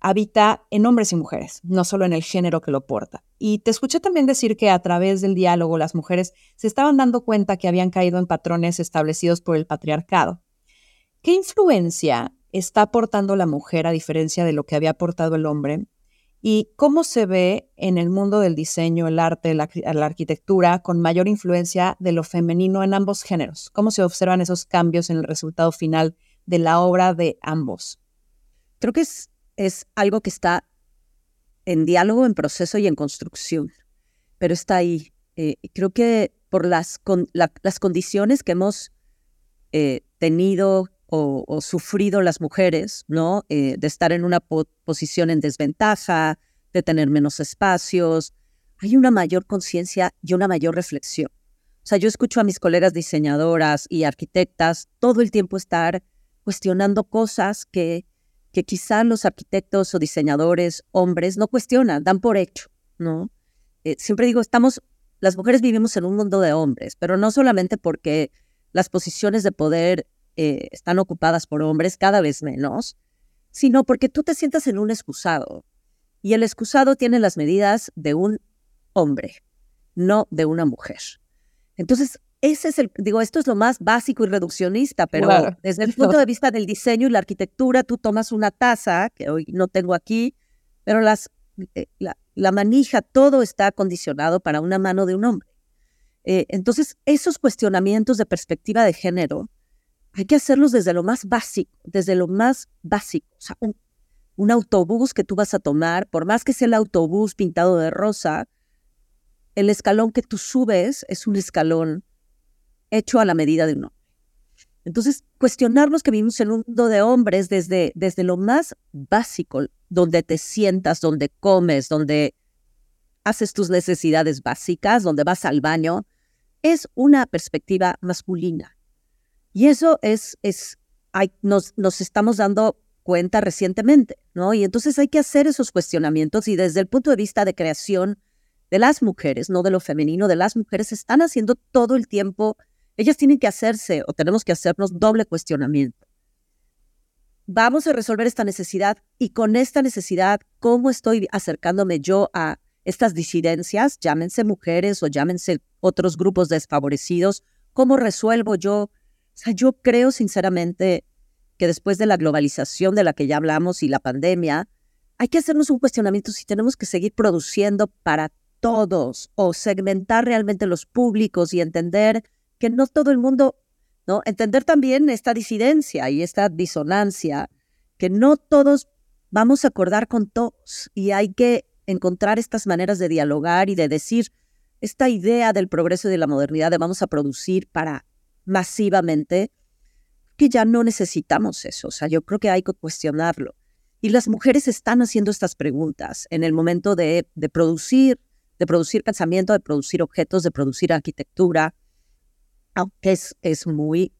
habita en hombres y mujeres, no solo en el género que lo porta. Y te escuché también decir que a través del diálogo las mujeres se estaban dando cuenta que habían caído en patrones establecidos por el patriarcado. ¿Qué influencia está aportando la mujer a diferencia de lo que había aportado el hombre? ¿Y cómo se ve en el mundo del diseño, el arte, la, arquitectura con mayor influencia de lo femenino en ambos géneros? ¿Cómo se observan esos cambios en el resultado final de la obra de ambos? Creo que es es algo que está en diálogo, en proceso y en construcción, pero está ahí. Eh, creo que por las, las condiciones que hemos eh, tenido o, sufrido las mujeres, ¿no? Eh, de estar en una posición en desventaja, de tener menos espacios, hay una mayor conciencia y una mayor reflexión. O sea, yo escucho a mis colegas diseñadoras y arquitectas todo el tiempo estar cuestionando cosas que que quizá los arquitectos o diseñadores hombres no cuestionan, dan por hecho, ¿no? Eh, siempre digo, estamos, las mujeres vivimos en un mundo de hombres, pero no solamente porque las posiciones de poder eh, están ocupadas por hombres cada vez menos, sino porque tú te sientas en un excusado y el excusado tiene las medidas de un hombre, no de una mujer. Entonces, ese es el, digo, esto es lo más básico y reduccionista, pero desde el punto de vista del diseño y la arquitectura, tú tomas una taza, que hoy no tengo aquí, pero las, eh, la, manija, todo está condicionado para una mano de un hombre. Eh, entonces, esos cuestionamientos de perspectiva de género, hay que hacerlos desde lo más básico, desde lo más básico. O sea, un, autobús que tú vas a tomar, por más que sea el autobús pintado de rosa, el escalón que tú subes es un escalón hecho a la medida de un hombre. Entonces, cuestionarnos que vivimos en un mundo de hombres desde, desde lo más básico, donde te sientas, donde comes, donde haces tus necesidades básicas, donde vas al baño, es una perspectiva masculina. Y eso es, es hay, nos, nos estamos dando cuenta recientemente, ¿no? Y entonces hay que hacer esos cuestionamientos y desde el punto de vista de creación de las mujeres, no de lo femenino, de las mujeres, están haciendo todo el tiempo ellas tienen que hacerse o tenemos que hacernos doble cuestionamiento. Vamos a resolver esta necesidad y con esta necesidad, ¿cómo estoy acercándome yo a estas disidencias, llámense mujeres o llámense otros grupos desfavorecidos? ¿Cómo resuelvo yo? O sea, yo creo sinceramente que después de la globalización de la que ya hablamos y la pandemia, hay que hacernos un cuestionamiento si tenemos que seguir produciendo para todos o segmentar realmente los públicos y entender que no todo el mundo, ¿no? Entender también esta disidencia y esta disonancia, que no todos vamos a acordar con todos y hay que encontrar estas maneras de dialogar y de decir esta idea del progreso y de la modernidad de vamos a producir para masivamente, que ya no necesitamos eso. O sea, yo creo que hay que cuestionarlo. Y las mujeres están haciendo estas preguntas en el momento de, de producir, de producir pensamiento, de producir objetos, de producir arquitectura, aunque es, es muy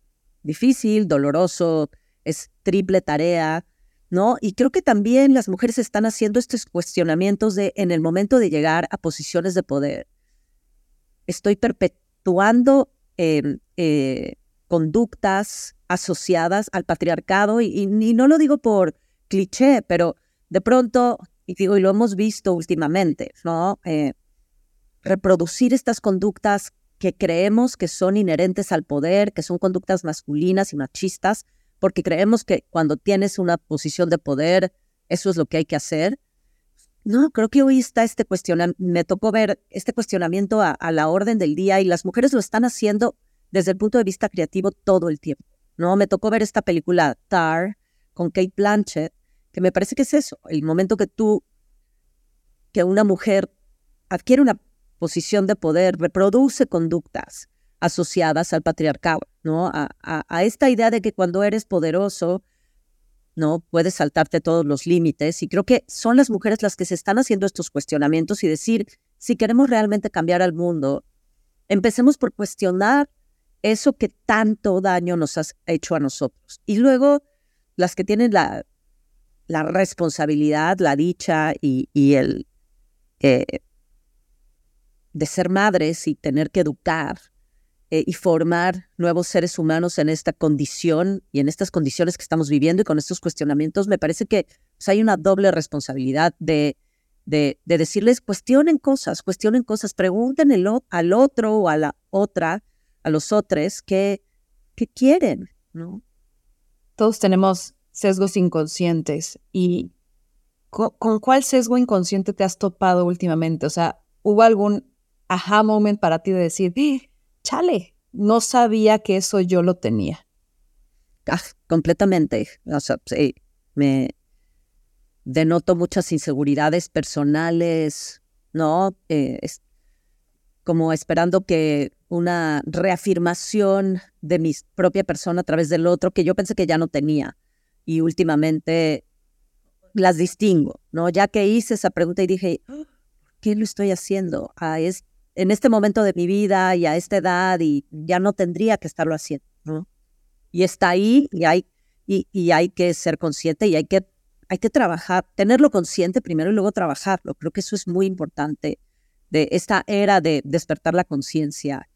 difícil, doloroso, es triple tarea, ¿no? Y creo que también las mujeres están haciendo estos cuestionamientos de en el momento de llegar a posiciones de poder, estoy perpetuando em, eh, conductas asociadas al patriarcado y, no lo digo por cliché, pero de pronto, y digo, y lo hemos visto últimamente, ¿no? Eh, reproducir estas conductas que creemos que son inherentes al poder, que son conductas masculinas y machistas, porque creemos que cuando tienes una posición de poder, eso es lo que hay que hacer. No, creo que hoy está este cuestionamiento, me tocó ver este cuestionamiento a, la orden del día y las mujeres lo están haciendo desde el punto de vista creativo todo el tiempo. No, me tocó ver esta película Tar con Kate Blanchett, que me parece que es eso, el momento que tú, que una mujer adquiere una posición de poder reproduce conductas asociadas al patriarcado, ¿no? A, a, esta idea de que cuando eres poderoso, ¿no? Puedes saltarte todos los límites. Y creo que son las mujeres las que se están haciendo estos cuestionamientos y decir, si queremos realmente cambiar al mundo, empecemos por cuestionar eso que tanto daño nos ha hecho a nosotros. Y luego, las que tienen la, la responsabilidad, la dicha y, y el, eh, de ser madres y tener que educar, eh, y formar nuevos seres humanos en esta condición y en estas condiciones que estamos viviendo y con estos cuestionamientos, me parece que pues, hay una doble responsabilidad de, de, decirles, cuestionen cosas, cuestionen cosas, pregunten al otro o a la otra, a los otros, qué, qué quieren, ¿no? Todos tenemos sesgos inconscientes y ¿con, cuál sesgo inconsciente te has topado últimamente? O sea, ¿hubo algún aha moment para ti de decir, chale, no sabía que eso yo lo tenía. Ah, completamente. O sea, sí, me denoto muchas inseguridades personales, ¿no? Eh, es como esperando que una reafirmación de mi propia persona a través del otro que yo pensé que ya no tenía. Y últimamente las distingo, ¿no? Ya que hice esa pregunta y dije, ¿por qué lo estoy haciendo? Ah, es en este momento de mi vida y a esta edad y ya no tendría que estarlo haciendo. Y está ahí y hay, y, y hay que ser consciente y hay que, hay que trabajar, tenerlo consciente primero y luego trabajarlo. Creo que eso es muy importante de esta era de despertar la conciencia,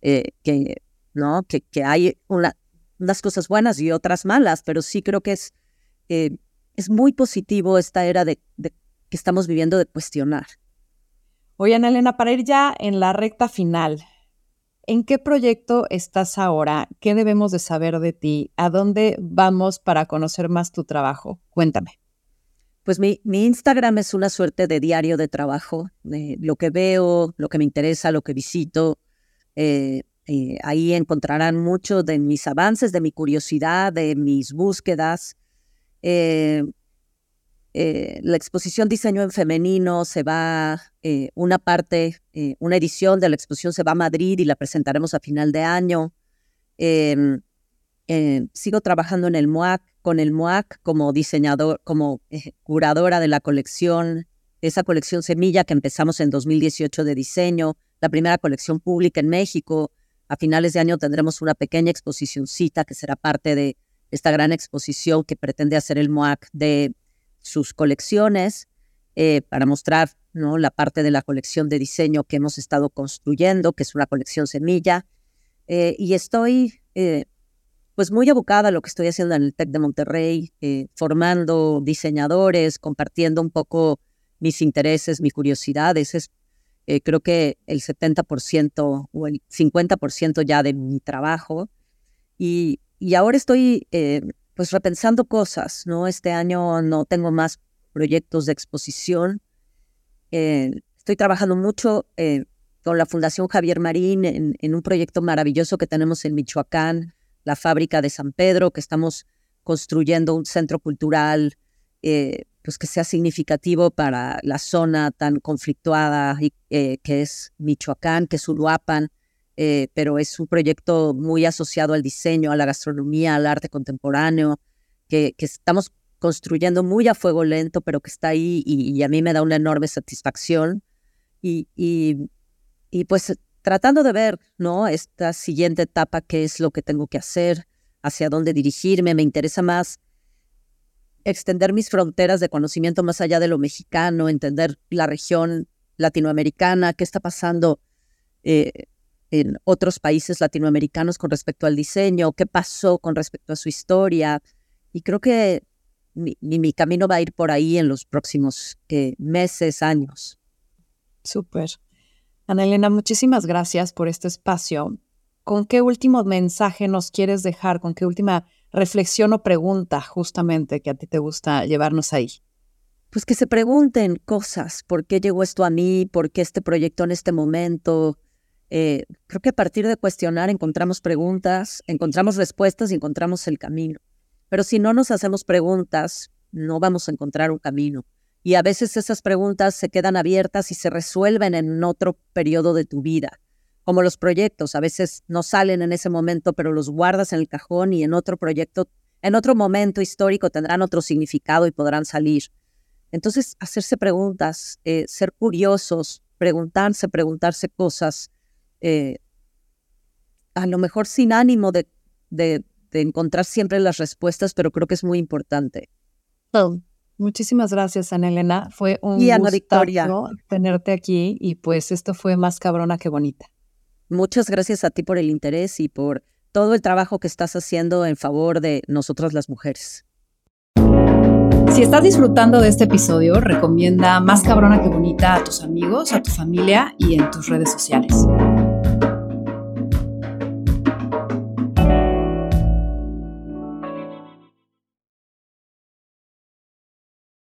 eh, que, ¿no? Que, que hay una, unas cosas buenas y otras malas, pero sí creo que es, eh, es muy positivo esta era de que estamos viviendo de cuestionar. Oye, Ana Elena, para ir ya en la recta final, ¿en qué proyecto estás ahora? ¿Qué debemos de saber de ti? ¿A dónde vamos para conocer más tu trabajo? Cuéntame. Pues mi, Instagram es una suerte de diario de trabajo, de lo que veo, lo que me interesa, lo que visito. Eh, eh, ahí encontrarán mucho de mis avances, de mi curiosidad, de mis búsquedas. Eh, eh, la exposición Diseño en Femenino se va, eh, una parte, eh, una edición de la exposición se va a Madrid y la presentaremos a final de año. Em, sigo trabajando en el MOAC, con el MOAC como diseñador, como curadora de la colección, esa colección Semilla que empezamos en 2018 de diseño, la primera colección pública en México. A finales de año tendremos una pequeña exposicióncita que será parte de esta gran exposición que pretende hacer el MOAC de sus colecciones eh, para mostrar ¿no? la parte de la colección de diseño que hemos estado construyendo, que es una colección semilla. Eh, y estoy eh, pues muy abocada a lo que estoy haciendo en el TEC de Monterrey, formando diseñadores, compartiendo un poco mis intereses, mis curiosidades. Es, creo que el 70% o el 50% ya de mi trabajo. Y, y ahora estoy pues repensando cosas, ¿no? Este año no tengo más proyectos de exposición. Eh, estoy trabajando mucho eh, con la Fundación Javier Marín en, un proyecto maravilloso que tenemos en Michoacán, la fábrica de San Pedro, que estamos construyendo un centro cultural eh, pues que sea significativo para la zona tan conflictuada que es Michoacán, que es Uruapan. Eh, pero es un proyecto muy asociado al diseño, a la gastronomía, al arte contemporáneo, que, estamos construyendo muy a fuego lento, pero que está ahí y, a mí me da una enorme satisfacción. Y, y, pues tratando de ver, ¿no? Esta siguiente etapa, qué es lo que tengo que hacer, hacia dónde dirigirme, me interesa más extender mis fronteras de conocimiento más allá de lo mexicano, entender la región latinoamericana, qué está pasando eh, en otros países latinoamericanos con respecto al diseño, qué pasó con respecto a su historia. Y creo que mi, mi camino va a ir por ahí en los próximos meses, años. Súper. Ana Elena, muchísimas gracias por este espacio. ¿Con qué último mensaje nos quieres dejar? ¿Con qué última reflexión o pregunta justamente que a ti te gusta llevarnos ahí? Pues que se pregunten cosas. ¿Por qué llegó esto a mí? ¿Por qué este proyecto en este momento? Eh, creo que a partir de cuestionar encontramos preguntas, encontramos respuestas y encontramos el camino. Pero si no nos hacemos preguntas, no vamos a encontrar un camino. Y a veces esas preguntas se quedan abiertas y se resuelven en otro periodo de tu vida. Como los proyectos, a veces no salen en ese momento, pero los guardas en el cajón y en otro proyecto, en otro momento histórico tendrán otro significado y podrán salir. Entonces, hacerse preguntas, eh, ser curiosos, preguntarse, preguntarse cosas, eh, a lo mejor sin ánimo de, de, encontrar siempre las respuestas, pero creo que es muy importante. muchísimas gracias, Ana Elena. Fue un gusto tenerte aquí y pues esto fue más cabrona que bonita. Muchas gracias a ti por el interés y por todo el trabajo que estás haciendo en favor de nosotras las mujeres. Si estás disfrutando de este episodio, recomienda Más cabrona que bonita a tus amigos, a tu familia y en tus redes sociales.